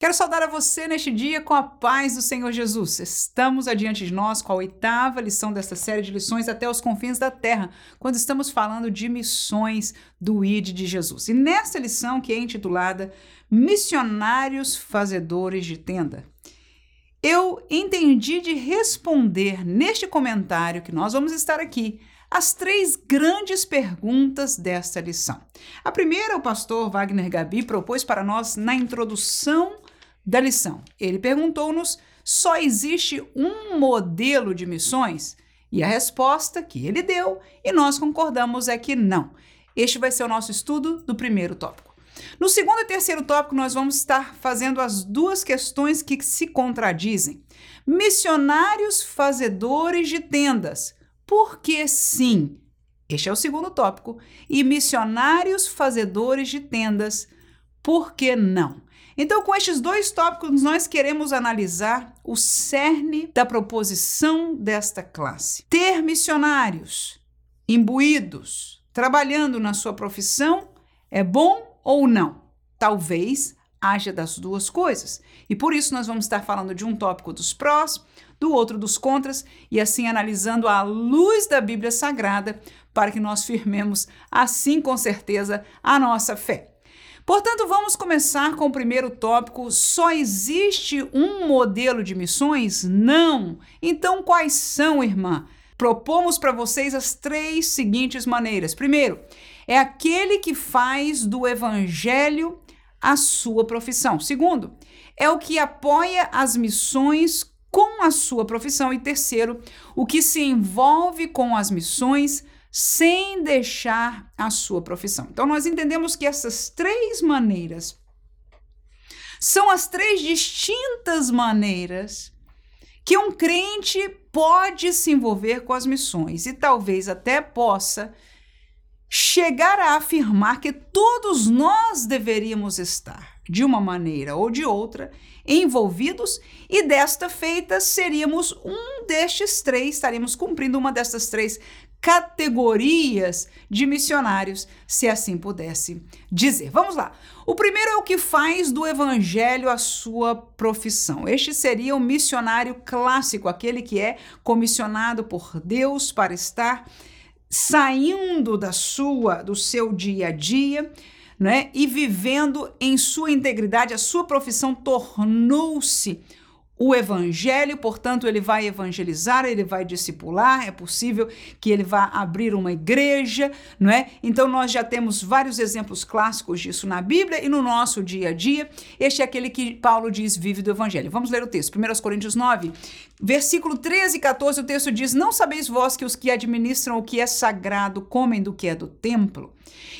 Quero saudar a você neste dia com a paz do Senhor Jesus. Estamos adiante de nós com a oitava lição desta série de lições até os confins da terra, quando estamos falando de missões do ID de Jesus. E nesta lição, que é intitulada Missionários Fazedores de Tenda, eu entendi de responder neste comentário que nós vamos estar aqui as três grandes perguntas desta lição. A primeira, o pastor Wagner Gabi propôs para nós na introdução da lição. Ele perguntou-nos: só existe um modelo de missões? E a resposta que ele deu, e nós concordamos, é que não. Este vai ser o nosso estudo do primeiro tópico. No segundo e terceiro tópico, nós vamos estar fazendo as duas questões que se contradizem. Missionários fazedores de tendas. Por que sim? Este é o segundo tópico. E missionários fazedores de tendas. Por que não? Então, com estes dois tópicos, nós queremos analisar o cerne da proposição desta classe. Ter missionários imbuídos, trabalhando na sua profissão, é bom ou não? Talvez haja das duas coisas. E por isso nós vamos estar falando de um tópico dos prós, do outro dos contras, e assim analisando à luz da Bíblia Sagrada, para que nós firmemos, assim com certeza, a nossa fé. Portanto, vamos começar com o primeiro tópico. Só existe um modelo de missões? Não. Então, quais são, irmã? Propomos para vocês as três seguintes maneiras. Primeiro, é aquele que faz do evangelho a sua profissão. Segundo, é o que apoia as missões com a sua profissão. E terceiro, o que se envolve com as missões sem deixar a sua profissão. Então, nós entendemos que essas três maneiras são as três distintas maneiras que um crente pode se envolver com as missões e talvez até possa chegar a afirmar que todos nós deveríamos estar, de uma maneira ou de outra, envolvidos e desta feita seríamos um destes três, estaríamos cumprindo uma destas três categorias de missionários, se assim pudesse dizer. Vamos lá. O primeiro é o que faz do evangelho a sua profissão. Este seria o missionário clássico, aquele que é comissionado por Deus para estar saindo da sua, do seu dia a dia, né, e vivendo em sua integridade, a sua profissão tornou-se o evangelho, portanto, ele vai evangelizar, ele vai discipular, é possível que ele vá abrir uma igreja, não é? Então nós já temos vários exemplos clássicos disso na Bíblia e no nosso dia a dia. Este é aquele que Paulo diz vive do evangelho. Vamos ler o texto. 1 Coríntios 9, versículo 13 e 14, o texto diz: "Não sabeis vós que os que administram o que é sagrado comem do que é do templo,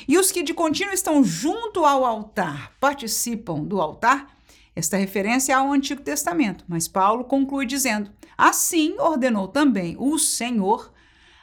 e os que de contínuo estão junto ao altar participam do altar?" Esta referência é ao Antigo Testamento, mas Paulo conclui dizendo: Assim ordenou também o Senhor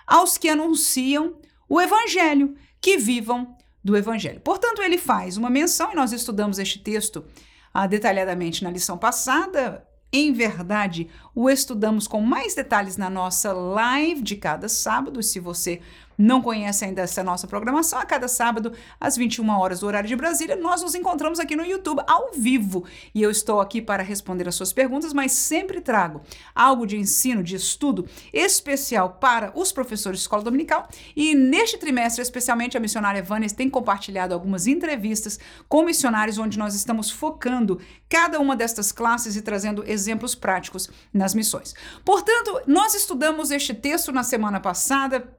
aos que anunciam o Evangelho, que vivam do Evangelho. Portanto, ele faz uma menção, e nós estudamos este texto ah, detalhadamente na lição passada. Em verdade, o estudamos com mais detalhes na nossa live de cada sábado. Se você não conhece ainda essa nossa programação, a cada sábado, às 21 horas do horário de Brasília, nós nos encontramos aqui no YouTube ao vivo. E eu estou aqui para responder as suas perguntas, mas sempre trago algo de ensino, de estudo especial para os professores de escola dominical. E neste trimestre, especialmente, a missionária Vânia tem compartilhado algumas entrevistas com missionários, onde nós estamos focando cada uma destas classes e trazendo exemplos práticos nas missões. Portanto, nós estudamos este texto na semana passada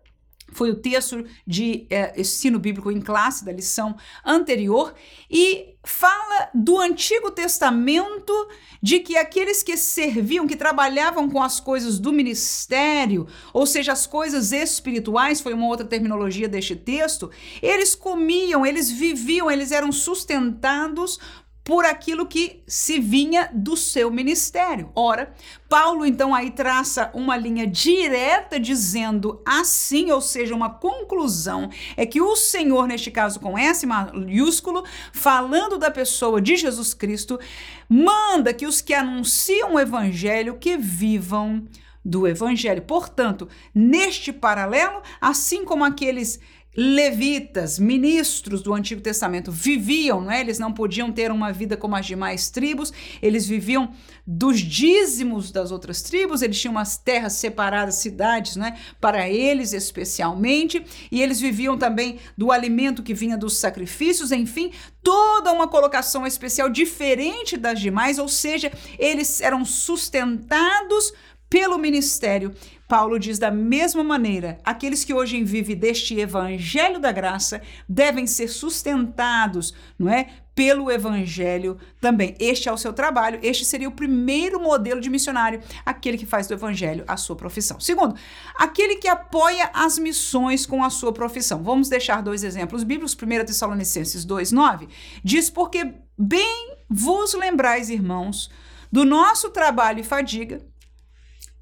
foi o texto de é, ensino bíblico em classe da lição anterior e fala do Antigo Testamento de que aqueles que serviam, que trabalhavam com as coisas do ministério, ou seja, as coisas espirituais, foi uma outra terminologia deste texto, eles comiam, eles viviam, eles eram sustentados por aquilo que se vinha do seu ministério. Ora, Paulo então aí traça uma linha direta dizendo assim, ou seja, uma conclusão é que o Senhor, neste caso com S maiúsculo, falando da pessoa de Jesus Cristo, manda que os que anunciam o evangelho que vivam do evangelho. Portanto, neste paralelo, assim como aqueles levitas, ministros do Antigo Testamento viviam, não é? Eles não podiam ter uma vida como as demais tribos, eles viviam dos dízimos das outras tribos, eles tinham umas terras separadas, cidades, não é? Para eles especialmente, e eles viviam também do alimento que vinha dos sacrifícios, enfim, toda uma colocação especial diferente das demais, ou seja, eles eram sustentados pelo ministério. Paulo diz da mesma maneira: aqueles que hoje vivem deste evangelho da graça devem ser sustentados, não é? Pelo evangelho também. Este é o seu trabalho, este seria o primeiro modelo de missionário, aquele que faz do evangelho a sua profissão. Segundo, aquele que apoia as missões com a sua profissão. Vamos deixar dois exemplos bíblicos. 1 Tessalonicenses 2:9 diz: "Porque bem vos lembrais, irmãos, do nosso trabalho e fadiga,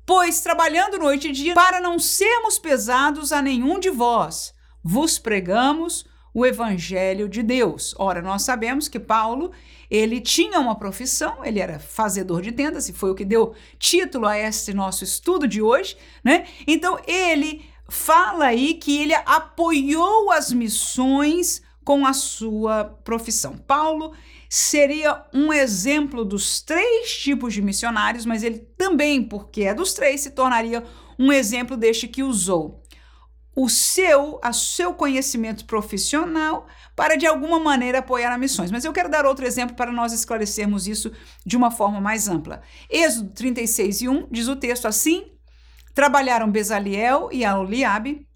Pois, trabalhando noite e dia, para não sermos pesados a nenhum de vós, vos pregamos o evangelho de Deus. Ora, nós sabemos que Paulo, ele tinha uma profissão, ele era fazedor de tendas, e foi o que deu título a este nosso estudo de hoje, né? Então, ele fala aí que ele apoiou as missões com a sua profissão. Paulo seria um exemplo dos três tipos de missionários, mas ele também, porque é dos três, se tornaria um exemplo deste que usou o seu, a seu conhecimento profissional para de alguma maneira apoiar missões. Mas eu quero dar outro exemplo para nós esclarecermos isso de uma forma mais ampla. Êxodo 36 e 1 diz o texto assim: Trabalharam Bezaliel e Aholiabe,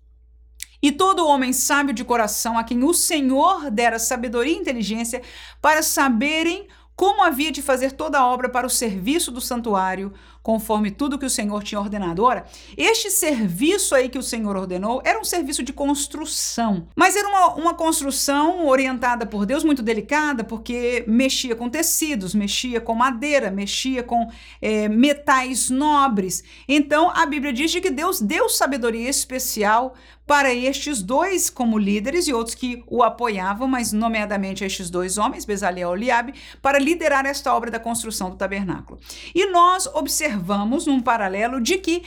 e todo homem sábio de coração, a quem o Senhor dera sabedoria e inteligência para saberem como havia de fazer toda a obra para o serviço do santuário, conforme tudo que o Senhor tinha ordenado. Ora, este serviço aí que o Senhor ordenou era um serviço de construção, mas era uma, uma construção orientada por Deus muito delicada, porque mexia com tecidos, mexia com madeira, mexia com é, metais nobres. Então a Bíblia diz que Deus deu sabedoria especial para estes dois como líderes e outros que o apoiavam, mas nomeadamente estes dois homens, Bezalel e Eliabe, para liderar esta obra da construção do tabernáculo. E nós observamos observamos num paralelo de que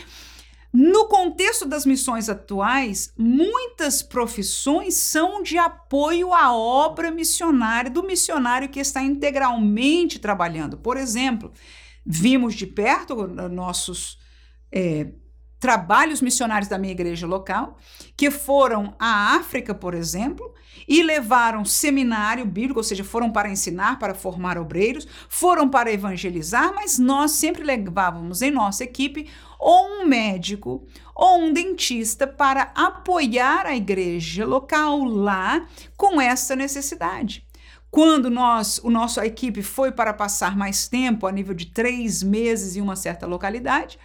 no contexto das missões atuais, muitas profissões são de apoio à obra missionária do missionário que está integralmente trabalhando. Por exemplo, vimos de perto nossos é, trabalhos missionários da minha igreja local, que foram à África, por exemplo, e levaram seminário bíblico, ou seja, foram para ensinar, para formar obreiros, foram para evangelizar, mas nós sempre levávamos em nossa equipe ou um médico ou um dentista para apoiar a igreja local lá com essa necessidade. Quando nós, o nosso equipe foi para passar mais tempo, a nível de três meses em uma certa localidade,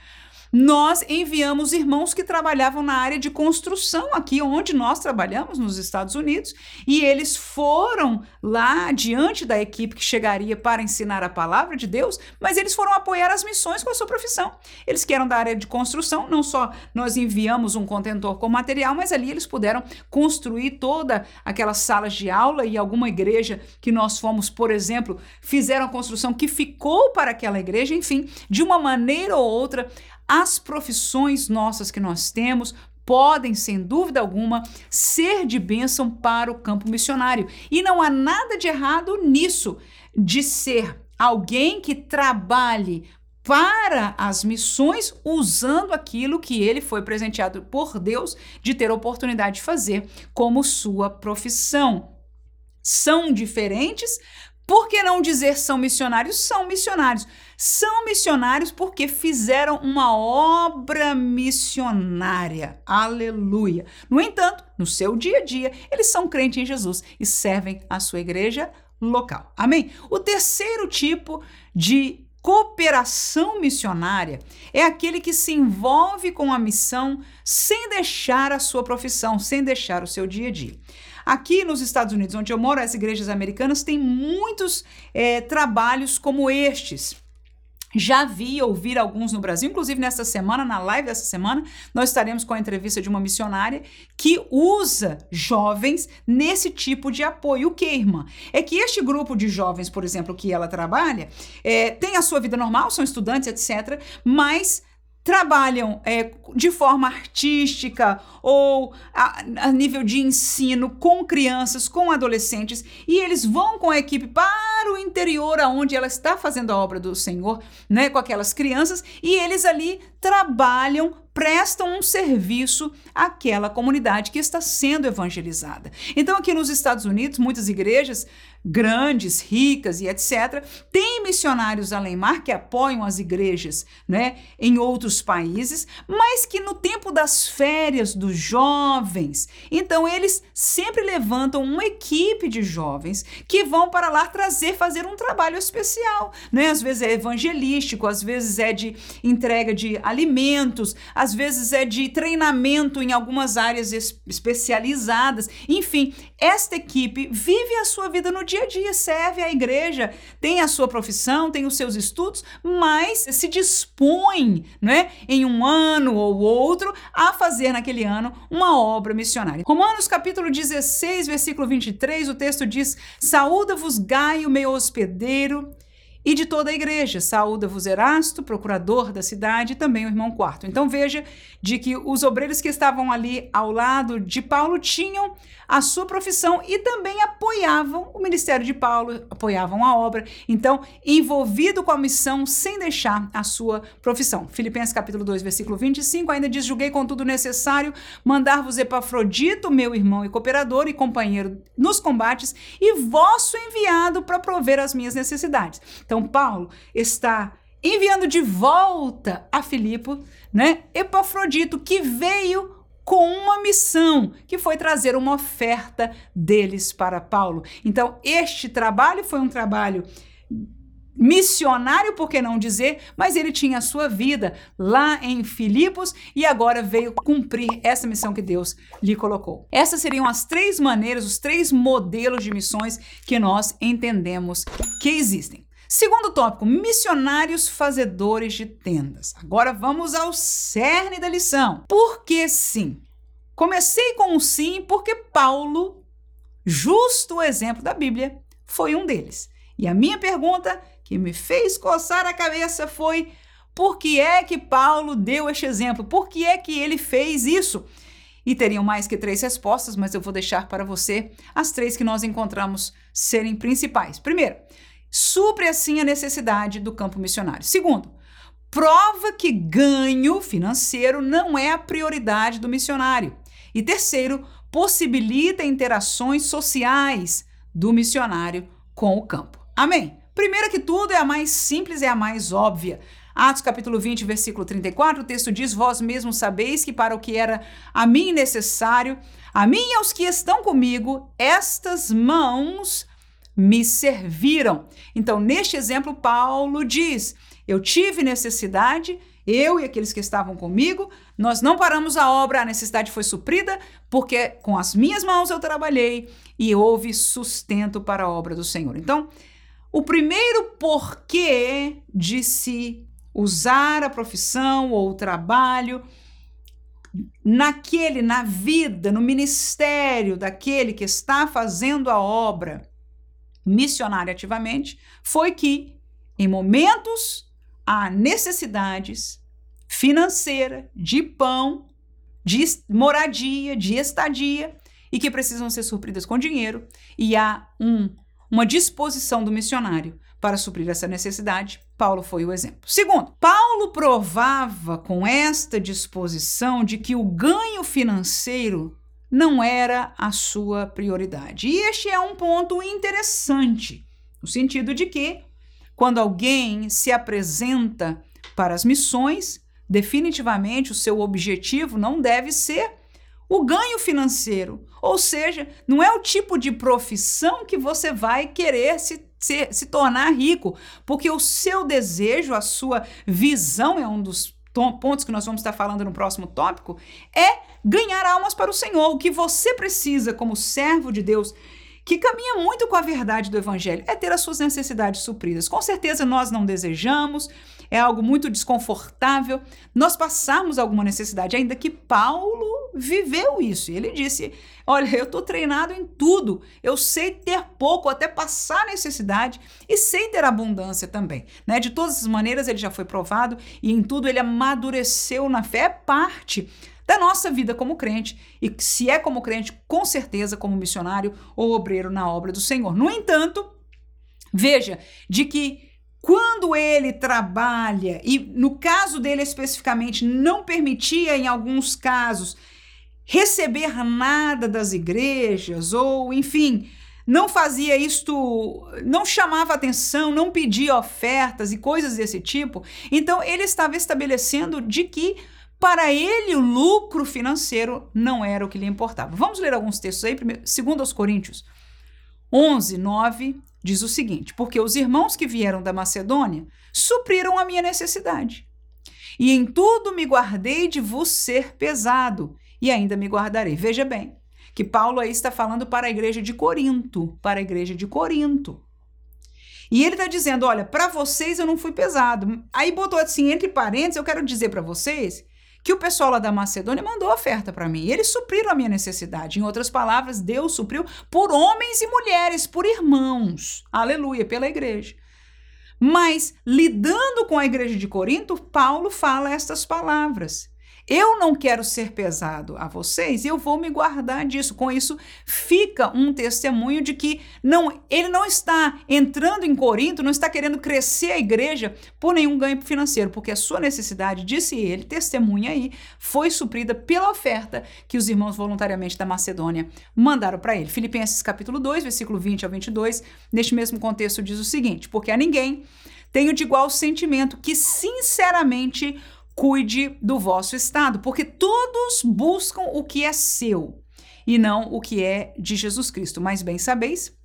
nós enviamos irmãos que trabalhavam na área de construção aqui onde nós trabalhamos nos Estados Unidos e eles foram lá diante da equipe que chegaria para ensinar a palavra de Deus, mas eles foram apoiar as missões com a sua profissão. Eles que eram da área de construção, não só nós enviamos um contentor com material, mas ali eles puderam construir toda aquelas salas de aula e alguma igreja que nós fomos, por exemplo, fizeram a construção que ficou para aquela igreja, enfim, de uma maneira ou outra as profissões nossas que nós temos podem, sem dúvida alguma, ser de bênção para o campo missionário. E não há nada de errado nisso, de ser alguém que trabalhe para as missões usando aquilo que ele foi presenteado por Deus de ter oportunidade de fazer como sua profissão. São diferentes, por que não dizer são missionários? São missionários. São missionários porque fizeram uma obra missionária. Aleluia. No entanto, no seu dia a dia, eles são crentes em Jesus e servem a sua igreja local. Amém? O terceiro tipo de cooperação missionária é aquele que se envolve com a missão sem deixar a sua profissão, sem deixar o seu dia a dia. Aqui nos Estados Unidos, onde eu moro, as igrejas americanas têm muitos é, trabalhos como estes. Já vi ouvir alguns no Brasil, inclusive nessa semana, na live dessa semana, nós estaremos com a entrevista de uma missionária que usa jovens nesse tipo de apoio. O que, irmã? É que este grupo de jovens, por exemplo, que ela trabalha, é, tem a sua vida normal, são estudantes, etc., mas trabalham é, de forma artística ou a, a, nível de ensino com crianças, com adolescentes, e eles vão com a equipe para o interior, aonde ela está fazendo a obra do Senhor, né, com aquelas crianças, e eles ali trabalham prestam um serviço àquela comunidade que está sendo evangelizada. Então, aqui nos Estados Unidos, muitas igrejas grandes, ricas e etc., têm missionários além mar que apoiam as igrejas né, em outros países, mas que no tempo das férias dos jovens, então eles sempre levantam uma equipe de jovens que vão para lá trazer, fazer um trabalho especial. Né? Às vezes é evangelístico, às vezes é de entrega de alimentos, às vezes é de treinamento em algumas áreas especializadas. Enfim, esta equipe vive a sua vida no dia a dia, serve à igreja, tem a sua profissão, tem os seus estudos, mas se dispõe, né, em um ano ou outro, a fazer naquele ano uma obra missionária. Romanos capítulo 16, versículo 23, o texto diz: Saúda-vos Gaio, meu hospedeiro, e de toda a igreja. Saúda-vos Erasto, procurador da cidade, e também o irmão Quarto. Então veja de que os obreiros que estavam ali ao lado de Paulo tinham a sua profissão e também apoiavam o ministério de Paulo, apoiavam a obra. Então, envolvido com a missão sem deixar a sua profissão. Filipenses capítulo 2, versículo 25, ainda diz: "Julguei com tudo necessário mandar-vos Epafrodito, meu irmão e cooperador e companheiro nos combates, e vosso enviado para prover as minhas necessidades." Então, Paulo está enviando de volta a Filipe, né, Epafrodito, que veio com uma missão, que foi trazer uma oferta deles para Paulo. Então, este trabalho foi um trabalho missionário, por que não dizer, mas ele tinha a sua vida lá em Filipos e agora veio cumprir essa missão que Deus lhe colocou. Essas seriam as três maneiras, os três modelos de missões que nós entendemos que existem. Segundo tópico, missionários fazedores de tendas. Agora vamos ao cerne da lição. Por que sim? Comecei com um sim porque Paulo, justo o exemplo da Bíblia, foi um deles. E a minha pergunta que me fez coçar a cabeça foi: por que é que Paulo deu este exemplo? Por que é que ele fez isso? E teriam mais que três respostas, mas eu vou deixar para você as três que nós encontramos serem principais. Primeiro, supre assim a necessidade do campo missionário. Segundo, prova que ganho financeiro não é a prioridade do missionário. E terceiro, possibilita interações sociais do missionário com o campo. Amém? Primeira que tudo é a mais simples, é a mais óbvia. Atos capítulo 20, versículo 34, o texto diz: Vós mesmos sabeis que para o que era a mim necessário, a mim e aos que estão comigo, estas mãos me serviram. Então, neste exemplo, Paulo diz: Eu tive necessidade, eu e aqueles que estavam comigo, nós não paramos a obra, a necessidade foi suprida, porque com as minhas mãos eu trabalhei e houve sustento para a obra do Senhor. Então, o primeiro porquê de se usar a profissão ou o trabalho naquele, na vida, no ministério daquele que está fazendo a obra, missionária ativamente, foi que, em momentos, há necessidades financeira, de pão, de moradia, de estadia, e que precisam ser supridas com dinheiro, e há um, uma disposição do missionário para suprir essa necessidade. Paulo foi o exemplo. Segundo, Paulo provava com esta disposição de que o ganho financeiro não era a sua prioridade. E este é um ponto interessante, no sentido de que, quando alguém se apresenta para as missões, definitivamente o seu objetivo não deve ser o ganho financeiro. Ou seja, não é o tipo de profissão que você vai querer se, se, se tornar rico, porque o seu desejo, a sua visão é um dos pontos que nós vamos estar falando no próximo tópico, é ganhar almas para o Senhor. O que você precisa como servo de Deus, que caminha muito com a verdade do evangelho, é ter as suas necessidades supridas. Com certeza nós não desejamos, é algo muito desconfortável nós passarmos alguma necessidade, ainda que Paulo viveu isso. E ele disse: Olha, eu estou treinado em tudo, eu sei ter pouco, até passar necessidade, e sei ter abundância também. Né? De todas as maneiras, ele já foi provado e em tudo ele amadureceu na fé, é parte da nossa vida como crente. E se é como crente, com certeza como missionário ou obreiro na obra do Senhor. No entanto, veja, de que quando ele trabalha, e no caso dele especificamente, não permitia, em alguns casos, receber nada das igrejas, ou enfim, não fazia isto, não chamava atenção, não pedia ofertas e coisas desse tipo, então ele estava estabelecendo de que para ele o lucro financeiro não era o que lhe importava. Vamos ler alguns textos aí, primeiro, segundo aos Coríntios 11, 9 diz o seguinte: Porque os irmãos que vieram da Macedônia supriram a minha necessidade. E em tudo me guardei de vos ser pesado, e ainda me guardarei. Veja bem, que Paulo aí está falando para a igreja de Corinto, para a igreja de Corinto. E ele está dizendo: olha, para vocês eu não fui pesado. Aí botou assim, entre parênteses, eu quero dizer para vocês que o pessoal lá da Macedônia mandou oferta para mim. Eles supriram a minha necessidade. Em outras palavras, Deus supriu por homens e mulheres, por irmãos. Aleluia, pela igreja. Mas, lidando com a igreja de Corinto, Paulo fala estas palavras. Eu não quero ser pesado a vocês e eu vou me guardar disso. Com isso, fica um testemunho de que não, ele não está entrando em Corinto, não está querendo crescer a igreja por nenhum ganho financeiro, porque a sua necessidade, disse ele, testemunha aí, foi suprida pela oferta que os irmãos voluntariamente da Macedônia mandaram para ele. Filipenses capítulo 2, versículo 20 ao 22, neste mesmo contexto diz o seguinte: porque a ninguém tenho de igual sentimento que sinceramente cuide do vosso estado, porque todos buscam o que é seu e não o que é de Jesus Cristo. Mas bem sabeis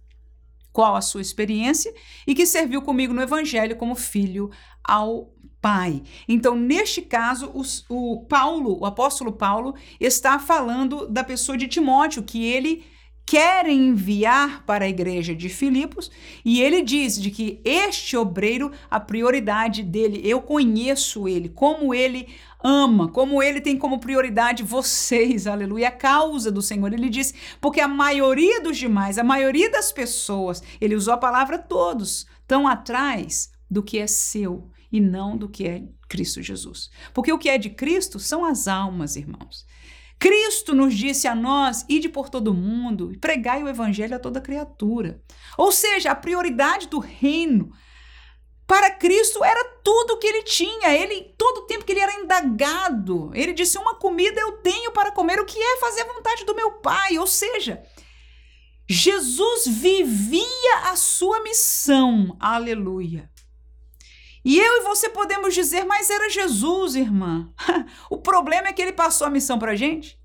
qual a sua experiência e que serviu comigo no evangelho como filho ao Pai. Então, neste caso, o Paulo, o apóstolo Paulo, está falando da pessoa de Timóteo, que ele quer enviar para a igreja de Filipos, e ele diz de que este obreiro, a prioridade dele, eu conheço ele, como ele ama, como ele tem como prioridade vocês, aleluia, a causa do Senhor. Ele diz, porque a maioria dos demais, a maioria das pessoas, ele usou a palavra todos, estão atrás do que é seu e não do que é Cristo Jesus. Porque o que é de Cristo são as almas, irmãos. Cristo nos disse a nós: ide por todo mundo e pregai o evangelho a toda criatura. Ou seja, a prioridade do reino para Cristo era tudo que ele tinha. Ele, todo o tempo que ele era indagado, ele disse: Uma comida eu tenho para comer, o que é fazer a vontade do meu Pai. Ou seja, Jesus vivia a sua missão. Aleluia. E eu e você podemos dizer, mas era Jesus, irmã. o problema é que ele passou a missão para a gente.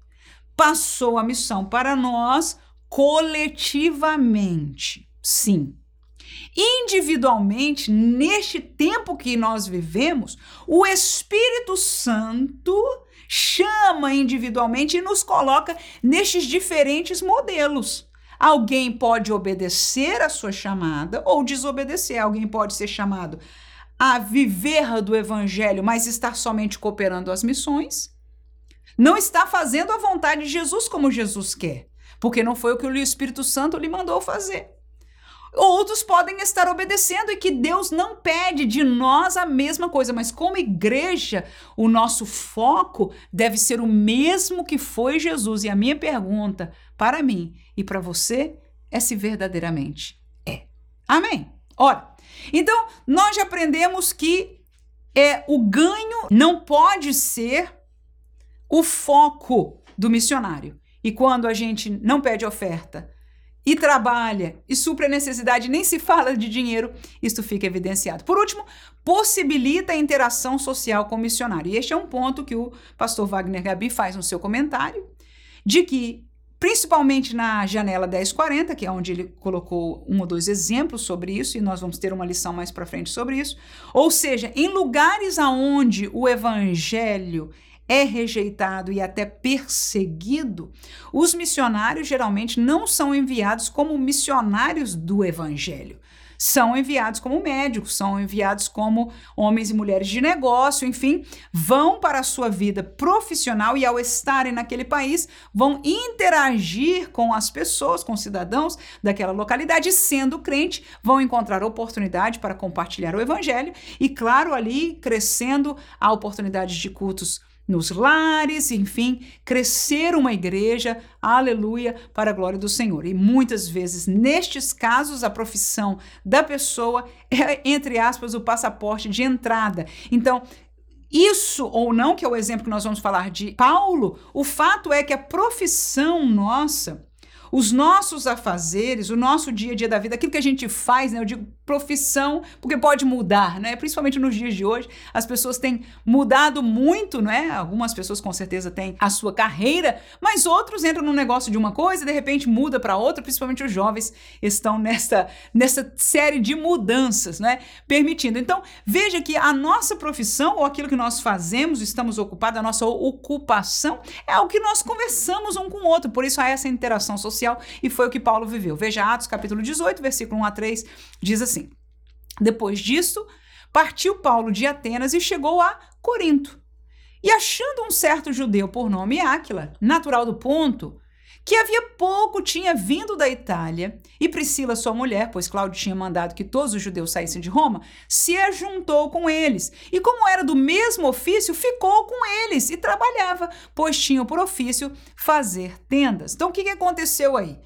Passou a missão para nós coletivamente. Sim. Individualmente, neste tempo que nós vivemos, o Espírito Santo chama individualmente e nos coloca nestes diferentes modelos. Alguém pode obedecer a sua chamada ou desobedecer. Alguém pode ser chamado a viver do evangelho, mas estar somente cooperando as missões, não está fazendo a vontade de Jesus como Jesus quer, porque não foi o que o Espírito Santo lhe mandou fazer. Outros podem estar obedecendo e que Deus não pede de nós a mesma coisa, mas como igreja, o nosso foco deve ser o mesmo que foi Jesus. E a minha pergunta para mim e para você é se verdadeiramente é. Amém? Ora, então, nós já aprendemos que é, o ganho não pode ser o foco do missionário. E quando a gente não pede oferta e trabalha e supre a necessidade, nem se fala de dinheiro, isso fica evidenciado. Por último, possibilita a interação social com o missionário. E este é um ponto que o pastor Wagner Gabi faz no seu comentário, de que principalmente na janela 1040, que é onde ele colocou um ou dois exemplos sobre isso, e nós vamos ter uma lição mais para frente sobre isso. Ou seja, em lugares aonde o evangelho é rejeitado e até perseguido, os missionários geralmente não são enviados como missionários do evangelho são enviados como médicos, são enviados como homens e mulheres de negócio, enfim, vão para a sua vida profissional e, ao estarem naquele país, vão interagir com as pessoas, com os cidadãos daquela localidade, sendo crente, vão encontrar oportunidade para compartilhar o evangelho e, claro, ali crescendo a oportunidade de cultos nos lares, enfim, crescer uma igreja, aleluia, para a glória do Senhor. E muitas vezes, nestes casos, a profissão da pessoa é, entre aspas, o passaporte de entrada. Então, isso ou não, que é o exemplo que nós vamos falar de Paulo, o fato é que a profissão nossa os nossos afazeres, o nosso dia a dia da vida, aquilo que a gente faz, né? Eu digo profissão, porque pode mudar, né? Principalmente nos dias de hoje, as pessoas têm mudado muito, né? Algumas pessoas com certeza têm a sua carreira, mas outros entram no negócio de uma coisa e de repente muda para outra, principalmente os jovens estão nessa nessa série de mudanças, né? Permitindo. Então, veja que a nossa profissão ou aquilo que nós fazemos, estamos ocupados, a nossa ocupação é o que nós conversamos um com o outro, por isso há essa interação social social, e foi o que Paulo viveu. Veja Atos capítulo 18, versículo 1 a 3, diz assim: Depois disso, partiu Paulo de Atenas e chegou a Corinto. E achando um certo judeu por nome Áquila, natural do ponto, que havia pouco tinha vindo da Itália, e Priscila, sua mulher, pois Cláudio tinha mandado que todos os judeus saíssem de Roma, se ajuntou com eles. E como era do mesmo ofício, ficou com eles e trabalhava, pois tinham por ofício fazer tendas. Então o que, que aconteceu aí?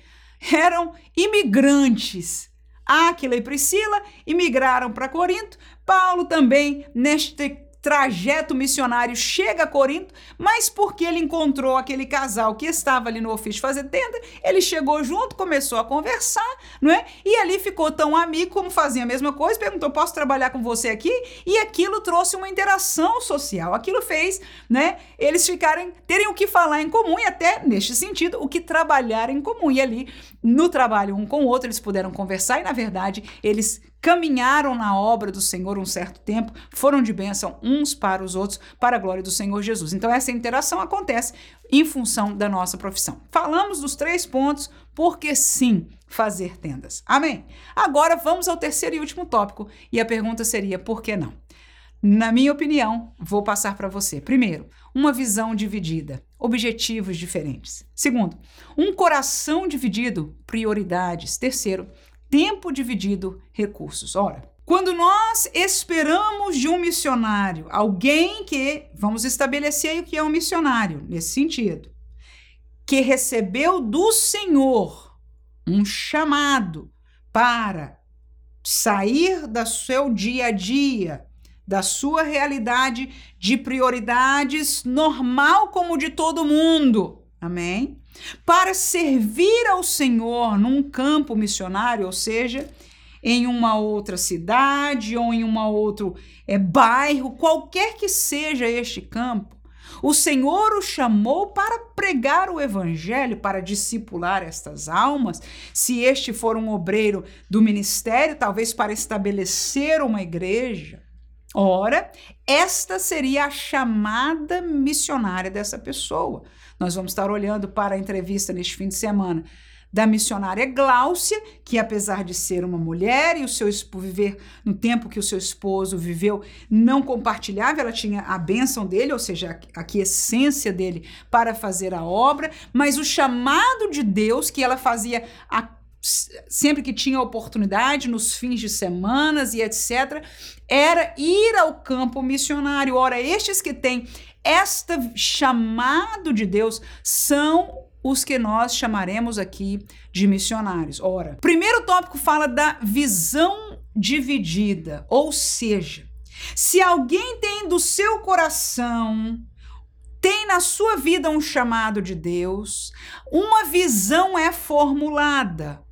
Eram imigrantes. Áquila e Priscila imigraram para Corinto. Paulo também, neste trajeto missionário chega a Corinto, mas porque ele encontrou aquele casal que estava ali no ofício fazer tenda, ele chegou junto, começou a conversar, não é? E ali ficou tão amigo como fazia a mesma coisa, perguntou: "Posso trabalhar com você aqui?" E aquilo trouxe uma interação social. Aquilo fez, né, eles ficarem terem o que falar em comum e até neste sentido, o que trabalhar em comum. E ali no trabalho um com o outro eles puderam conversar e na verdade eles caminharam na obra do Senhor um certo tempo, foram de bênção uns para os outros, para a glória do Senhor Jesus. Então, essa interação acontece em função da nossa profissão. Falamos dos três pontos, porque sim, fazer tendas. Amém? Agora vamos ao terceiro e último tópico, e a pergunta seria: por que não? Na minha opinião, vou passar para você. Primeiro, uma visão dividida, objetivos diferentes. Segundo, um coração dividido, prioridades. Terceiro, tempo dividido, recursos. Ora, quando nós esperamos de um missionário, alguém que, vamos estabelecer aí o que é um missionário, nesse sentido, que recebeu do Senhor um chamado para sair do seu dia a dia, da sua realidade de prioridades normal como de todo mundo. Amém? Para servir ao Senhor num campo missionário, ou seja, em uma outra cidade ou em um outro é, bairro, qualquer que seja este campo, o Senhor o chamou para pregar o evangelho, para discipular estas almas. Se este for um obreiro do ministério, talvez para estabelecer uma igreja. Ora, esta seria a chamada missionária dessa pessoa. Nós vamos estar olhando para a entrevista neste fim de semana da missionária Gláucia, que apesar de ser uma mulher e o seu viver no tempo que o seu esposo viveu, não compartilhava, ela tinha a bênção dele, ou seja, a essência dele para fazer a obra, mas o chamado de Deus que ela fazia a sempre que tinha oportunidade, nos fins de semanas e etc., era ir ao campo missionário. Ora, estes que têm este chamado de Deus são os que nós chamaremos aqui de missionários. Ora, primeiro tópico fala da visão dividida, ou seja, se alguém tem do seu coração tem na sua vida um chamado de Deus, uma visão é formulada.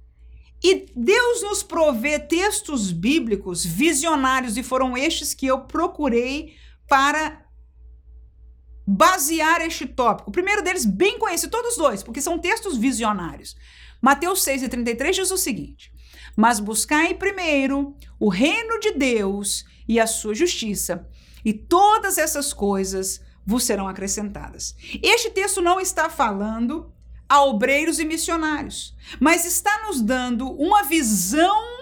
E Deus nos provê textos bíblicos visionários, e foram estes que eu procurei para basear este tópico. O primeiro deles, bem conhecido, todos dois, porque são textos visionários. Mateus 6 e 33 diz o seguinte: Mas buscai primeiro o reino de Deus e a sua justiça, e todas essas coisas vos serão acrescentadas. Este texto não está falando a obreiros e missionários, mas está nos dando uma visão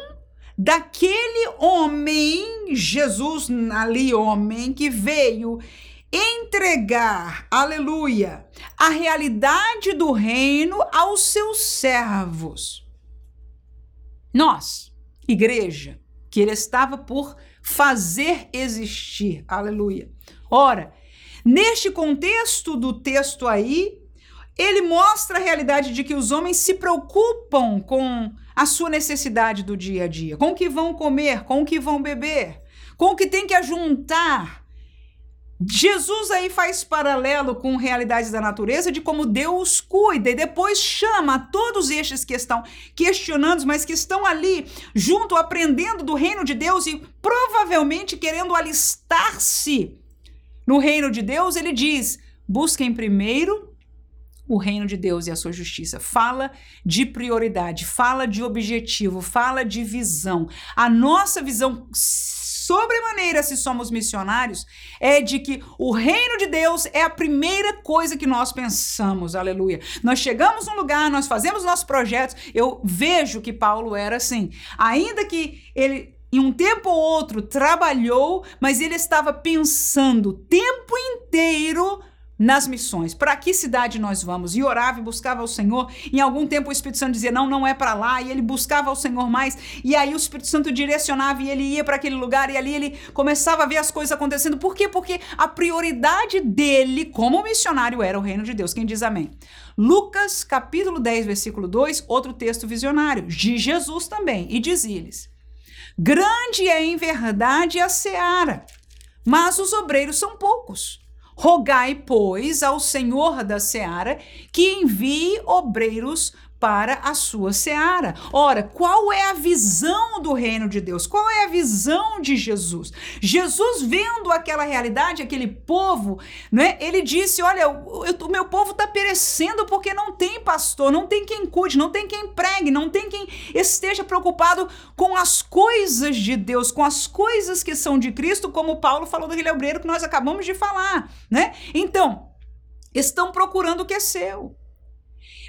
daquele homem, Jesus ali, homem, que veio entregar, aleluia, a realidade do reino aos seus servos. Nós, igreja, que ele estava por fazer existir, aleluia. Ora, neste contexto do texto aí, ele mostra a realidade de que os homens se preocupam com a sua necessidade do dia a dia, com o que vão comer, com o que vão beber, com o que tem que ajuntar. Jesus aí faz paralelo com realidades da natureza de como Deus cuida e depois chama todos estes que estão questionando, mas que estão ali junto aprendendo do reino de Deus e provavelmente querendo alistar-se no reino de Deus, ele diz: busquem primeiro o reino de Deus e a sua justiça. Fala de prioridade, fala de objetivo, fala de visão. A nossa visão sobremaneira, se somos missionários, é de que o reino de Deus é a primeira coisa que nós pensamos, aleluia. Nós chegamos num lugar, nós fazemos nossos projetos. Eu vejo que Paulo era assim, ainda que ele em um tempo ou outro trabalhou, mas ele estava pensando o tempo inteiro nas missões. Para que cidade nós vamos? E orava e buscava ao Senhor. Em algum tempo o Espírito Santo dizia: "Não, não é para lá". E ele buscava ao Senhor mais. E aí o Espírito Santo direcionava e ele ia para aquele lugar e ali ele começava a ver as coisas acontecendo. Por quê? Porque a prioridade dele como missionário era o reino de Deus. Quem diz amém? Lucas, capítulo 10, versículo 2, outro texto visionário de Jesus também, e dizia-lhes: Grande é em verdade a seara, mas os obreiros são poucos. Rogai, pois, ao Senhor da seara que envie obreiros para a sua seara. Ora, qual é a visão do reino de Deus? Qual é a visão de Jesus? Jesus vendo aquela realidade, aquele povo, né? Ele disse: "Olha, o, o meu povo está perecendo porque não tem pastor, não tem quem cuide, não tem quem pregue, não tem quem esteja preocupado com as coisas de Deus, com as coisas que são de Cristo, como Paulo falou daquele obreiro que nós acabamos de falar, né? Então, estão procurando o que é seu.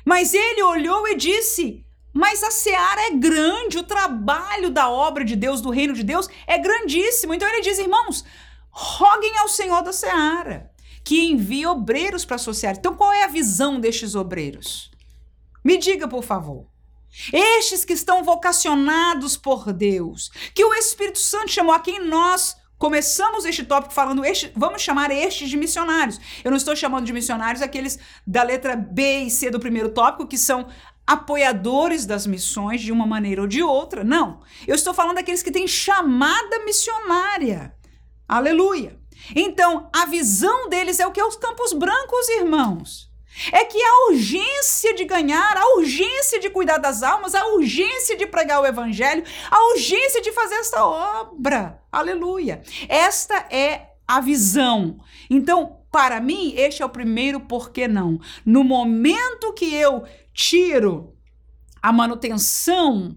Mas ele olhou e disse: Mas a seara é grande, o trabalho da obra de Deus, do reino de Deus, é grandíssimo. Então ele diz: Irmãos, roguem ao Senhor da seara, que envie obreiros para a seara. Então qual é a visão destes obreiros? Me diga, por favor. Estes que estão vocacionados por Deus, que o Espírito Santo chamou a quem nós Começamos este tópico falando, este, vamos chamar estes de missionários. Eu não estou chamando de missionários aqueles da letra B e C do primeiro tópico, que são apoiadores das missões de uma maneira ou de outra. Não. Eu estou falando daqueles que têm chamada missionária. Aleluia. Então, a visão deles é o que? Os campos brancos, irmãos. É que a urgência de ganhar, a urgência de cuidar das almas, a urgência de pregar o evangelho, a urgência de fazer esta obra. Aleluia. Esta é a visão. Então, para mim, este é o primeiro por que não. No momento que eu tiro a manutenção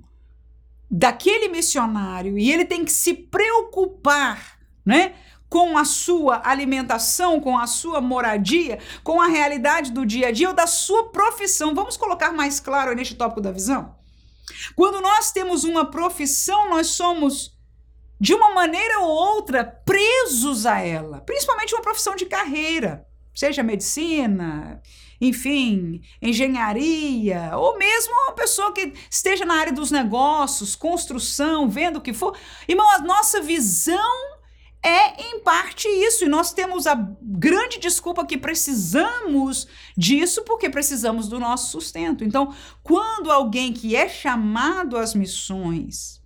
daquele missionário e ele tem que se preocupar, né? com a sua alimentação, com a sua moradia, com a realidade do dia a dia ou da sua profissão. Vamos colocar mais claro neste tópico da visão? Quando nós temos uma profissão, nós somos de uma maneira ou outra presos a ela, principalmente uma profissão de carreira, seja medicina, enfim, engenharia, ou mesmo uma pessoa que esteja na área dos negócios, construção, vendo o que for. Irmão, a nossa visão é em parte isso. E nós temos a grande desculpa que precisamos disso porque precisamos do nosso sustento. Então, quando alguém que é chamado às missões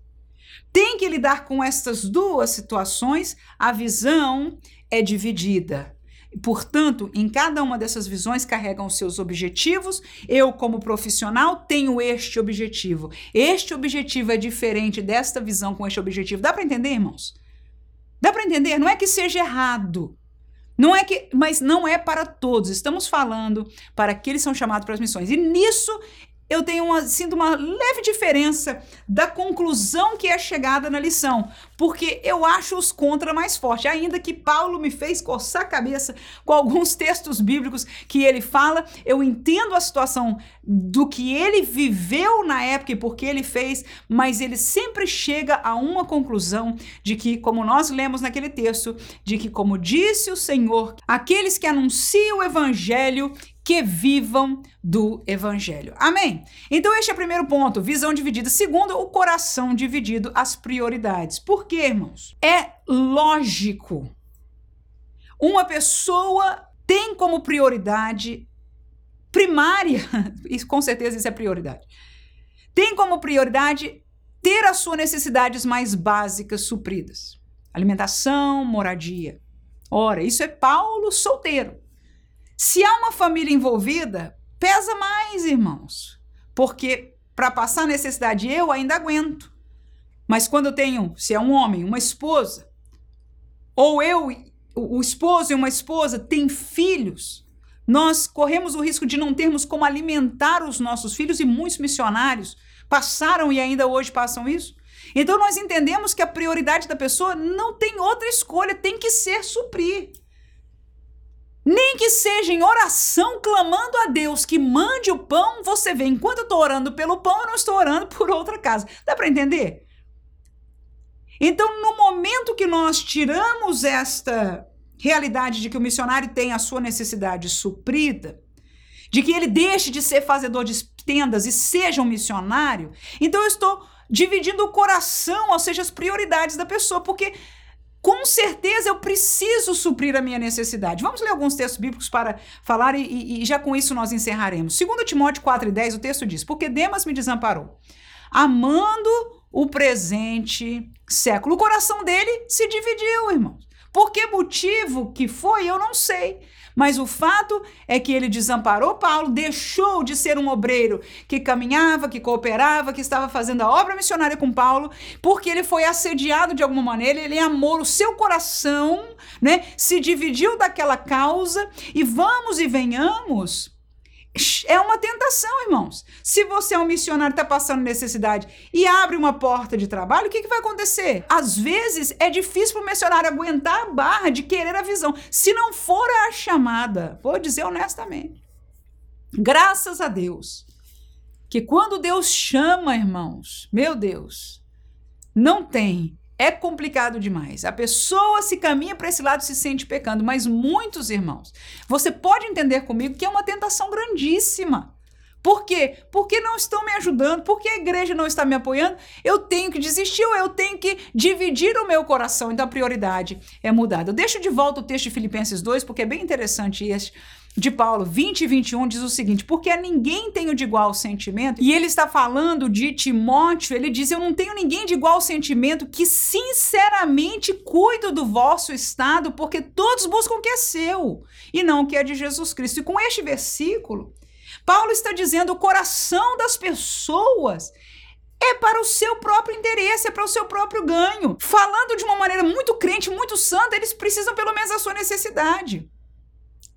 tem que lidar com essas duas situações, a visão é dividida. Portanto, em cada uma dessas visões carregam seus objetivos. Eu, como profissional, tenho este objetivo. Este objetivo é diferente desta visão com este objetivo. Dá para entender, irmãos? Dá para entender? Não é que seja errado. Não é que, mas não é para todos. Estamos falando para aqueles que são chamados para as missões. E nisso eu tenho uma, sinto uma leve diferença da conclusão que é chegada na lição, porque eu acho os contra mais fortes, ainda que Paulo me fez coçar a cabeça com alguns textos bíblicos que ele fala, eu entendo a situação do que ele viveu na época e porque ele fez, mas ele sempre chega a uma conclusão de que, como nós lemos naquele texto, de que, como disse o Senhor, aqueles que anunciam o evangelho que vivam do evangelho. Amém? Então, este é o primeiro ponto, visão dividida. Segundo, o coração dividido, as prioridades. Por quê, irmãos? É lógico. Uma pessoa tem como prioridade primária, e com certeza isso é prioridade, tem como prioridade ter as suas necessidades mais básicas supridas: alimentação, moradia. Ora, isso é Paulo solteiro. Se há uma família envolvida, pesa mais, irmãos. Porque para passar necessidade eu ainda aguento. Mas quando eu tenho, se é um homem, uma esposa, ou eu, o esposo e uma esposa têm filhos, nós corremos o risco de não termos como alimentar os nossos filhos e muitos missionários passaram e ainda hoje passam isso. Então nós entendemos que a prioridade da pessoa não tem outra escolha, tem que ser suprir nem que seja em oração clamando a Deus que mande o pão, você vê, enquanto eu estou orando pelo pão, eu não estou orando por outra casa. Dá para entender? Então, no momento que nós tiramos esta realidade de que o missionário tem a sua necessidade suprida, de que ele deixe de ser fazedor de tendas e seja um missionário, então eu estou dividindo o coração, ou seja, as prioridades da pessoa, porque com certeza eu preciso suprir a minha necessidade. Vamos ler alguns textos bíblicos para falar e, e já com isso nós encerraremos. Segundo Timóteo 4 e 10, o texto diz, porque Demas me desamparou, amando o presente século. O coração dele se dividiu, irmãos. Por que motivo que foi, eu não sei. Mas o fato é que ele desamparou Paulo, deixou de ser um obreiro que caminhava, que cooperava, que estava fazendo a obra missionária com Paulo, porque ele foi assediado de alguma maneira, ele amou o seu coração, né? Se dividiu daquela causa e vamos e venhamos é uma tentação, irmãos. Se você é um missionário está passando necessidade e abre uma porta de trabalho, o que, que vai acontecer? Às vezes é difícil para o missionário aguentar a barra de querer a visão. Se não for a chamada, vou dizer honestamente, graças a Deus, que quando Deus chama, irmãos, meu Deus, não tem é complicado demais. A pessoa se caminha para esse lado se sente pecando, mas muitos irmãos, você pode entender comigo que é uma tentação grandíssima. Por quê? Porque não estão me ajudando, porque a igreja não está me apoiando, eu tenho que desistir ou eu tenho que dividir o meu coração. Então a prioridade é mudada. Eu deixo de volta o texto de Filipenses 2, porque é bem interessante este de Paulo 20 e 21 diz o seguinte: porque a ninguém tenho de igual sentimento, e ele está falando de Timóteo, ele diz: Eu não tenho ninguém de igual sentimento que sinceramente cuido do vosso estado, porque todos buscam o que é seu e não o que é de Jesus Cristo. E com este versículo, Paulo está dizendo: o coração das pessoas é para o seu próprio interesse, é para o seu próprio ganho. Falando de uma maneira muito crente, muito santa, eles precisam pelo menos da sua necessidade.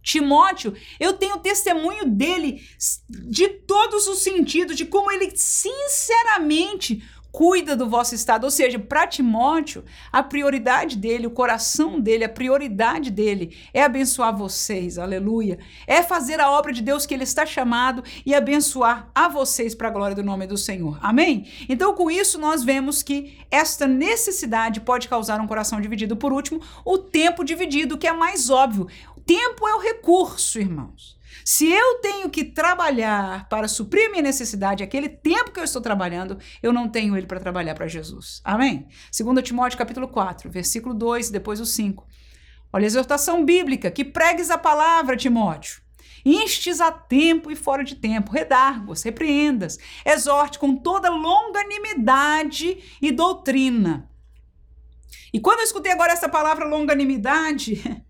Timóteo, eu tenho testemunho dele de todos os sentidos, de como ele sinceramente cuida do vosso estado. Ou seja, para Timóteo, a prioridade dele, o coração dele, a prioridade dele é abençoar vocês, aleluia. É fazer a obra de Deus que ele está chamado e abençoar a vocês para a glória do nome do Senhor. Amém? Então, com isso, nós vemos que esta necessidade pode causar um coração dividido. Por último, o tempo dividido, que é mais óbvio. Tempo é o recurso, irmãos. Se eu tenho que trabalhar para suprir minha necessidade, aquele tempo que eu estou trabalhando, eu não tenho ele para trabalhar para Jesus. Amém? 2 Timóteo capítulo 4, versículo 2, depois o 5. Olha a exortação bíblica, que pregues a palavra, Timóteo. Instes a tempo e fora de tempo, redargos, repreendas, exorte com toda longanimidade e doutrina. E quando eu escutei agora essa palavra longanimidade,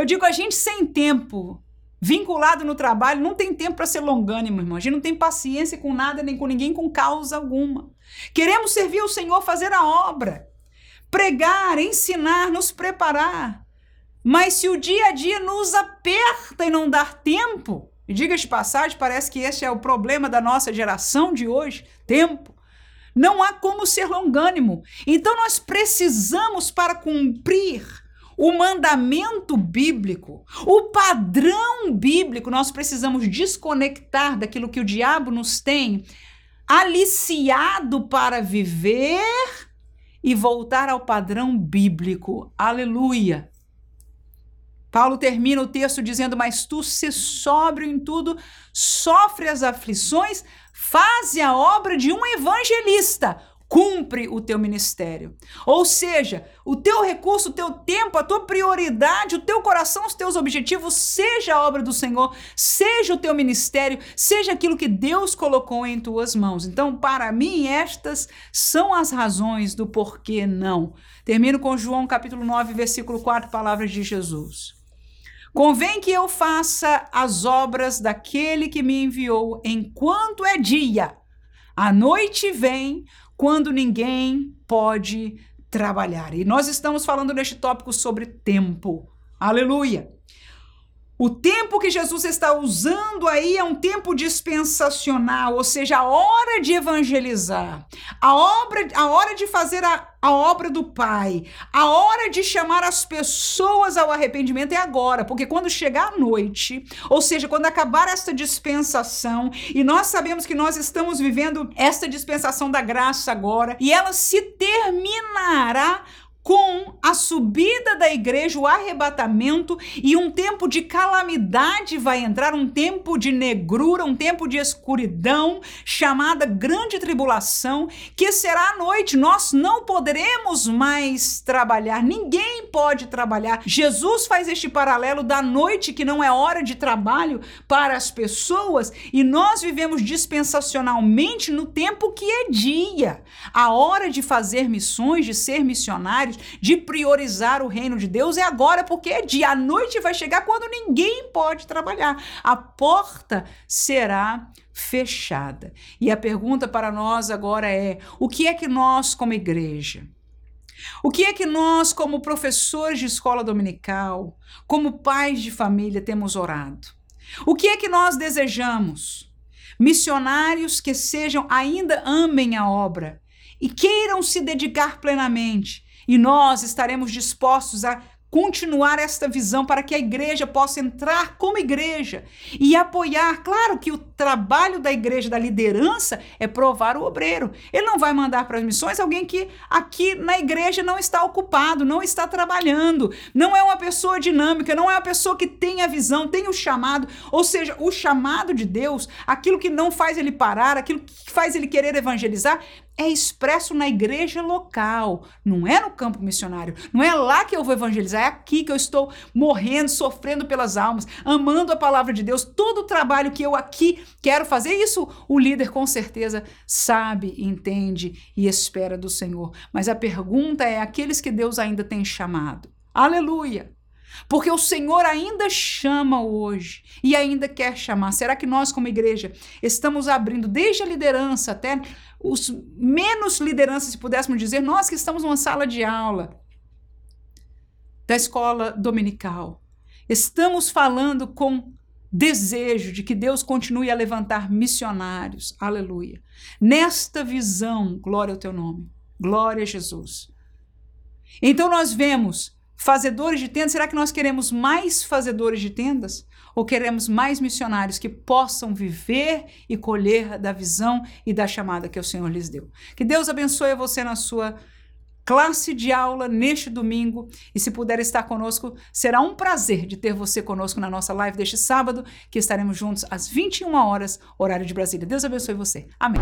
eu digo a gente sem tempo vinculado no trabalho, não tem tempo para ser longânimo, irmão. A gente não tem paciência com nada, nem com ninguém, com causa alguma. Queremos servir o Senhor, fazer a obra, pregar, ensinar, nos preparar. Mas se o dia a dia nos aperta e não dá tempo, E diga de passagem, parece que esse é o problema da nossa geração de hoje: tempo. Não há como ser longânimo. Então nós precisamos, para cumprir o mandamento bíblico, o padrão bíblico, nós precisamos desconectar daquilo que o diabo nos tem aliciado para viver e voltar ao padrão bíblico. Aleluia. Paulo termina o texto dizendo: Mas tu, se sóbrio em tudo, sofre as aflições, faze a obra de um evangelista, cumpre o teu ministério. Ou seja, o teu recurso, o teu tempo, a tua prioridade, o teu coração, os teus objetivos, seja a obra do Senhor, seja o teu ministério, seja aquilo que Deus colocou em tuas mãos. Então, para mim, estas são as razões do porquê não. Termino com João capítulo 9, versículo 4, palavras de Jesus. Convém que eu faça as obras daquele que me enviou enquanto é dia. A noite vem quando ninguém pode trabalhar. E nós estamos falando neste tópico sobre tempo. Aleluia! O tempo que Jesus está usando aí é um tempo dispensacional, ou seja, a hora de evangelizar, a, obra, a hora de fazer a, a obra do Pai, a hora de chamar as pessoas ao arrependimento é agora, porque quando chegar a noite, ou seja, quando acabar esta dispensação, e nós sabemos que nós estamos vivendo esta dispensação da graça agora, e ela se terminará com a subida da igreja, o arrebatamento e um tempo de calamidade vai entrar, um tempo de negrura, um tempo de escuridão, chamada grande tribulação, que será à noite. Nós não poderemos mais trabalhar, ninguém pode trabalhar. Jesus faz este paralelo da noite, que não é hora de trabalho para as pessoas, e nós vivemos dispensacionalmente no tempo que é dia. A hora de fazer missões, de ser de priorizar o reino de Deus é agora, porque é dia. A noite vai chegar quando ninguém pode trabalhar. A porta será fechada. E a pergunta para nós agora é: o que é que nós, como igreja, o que é que nós, como professores de escola dominical, como pais de família, temos orado? O que é que nós desejamos? Missionários que sejam, ainda amem a obra e queiram se dedicar plenamente e nós estaremos dispostos a continuar esta visão para que a igreja possa entrar como igreja e apoiar. Claro que o trabalho da igreja, da liderança, é provar o obreiro. Ele não vai mandar para as missões alguém que aqui na igreja não está ocupado, não está trabalhando, não é uma pessoa dinâmica, não é uma pessoa que tem a visão, tem o chamado. Ou seja, o chamado de Deus, aquilo que não faz ele parar, aquilo que faz ele querer evangelizar, é expresso na igreja local, não é no campo missionário. Não é lá que eu vou evangelizar, é aqui que eu estou morrendo, sofrendo pelas almas, amando a palavra de Deus. Todo o trabalho que eu aqui quero fazer, isso o líder com certeza sabe, entende e espera do Senhor. Mas a pergunta é: aqueles que Deus ainda tem chamado. Aleluia! Porque o Senhor ainda chama hoje e ainda quer chamar. Será que nós, como igreja, estamos abrindo desde a liderança até os menos lideranças, se pudéssemos dizer, nós que estamos numa sala de aula da escola dominical, estamos falando com desejo de que Deus continue a levantar missionários, aleluia. Nesta visão, glória ao teu nome, glória a Jesus. Então nós vemos fazedores de tendas, será que nós queremos mais fazedores de tendas? Ou queremos mais missionários que possam viver e colher da visão e da chamada que o Senhor lhes deu? Que Deus abençoe você na sua classe de aula neste domingo. E se puder estar conosco, será um prazer de ter você conosco na nossa live deste sábado, que estaremos juntos às 21 horas, horário de Brasília. Deus abençoe você. Amém.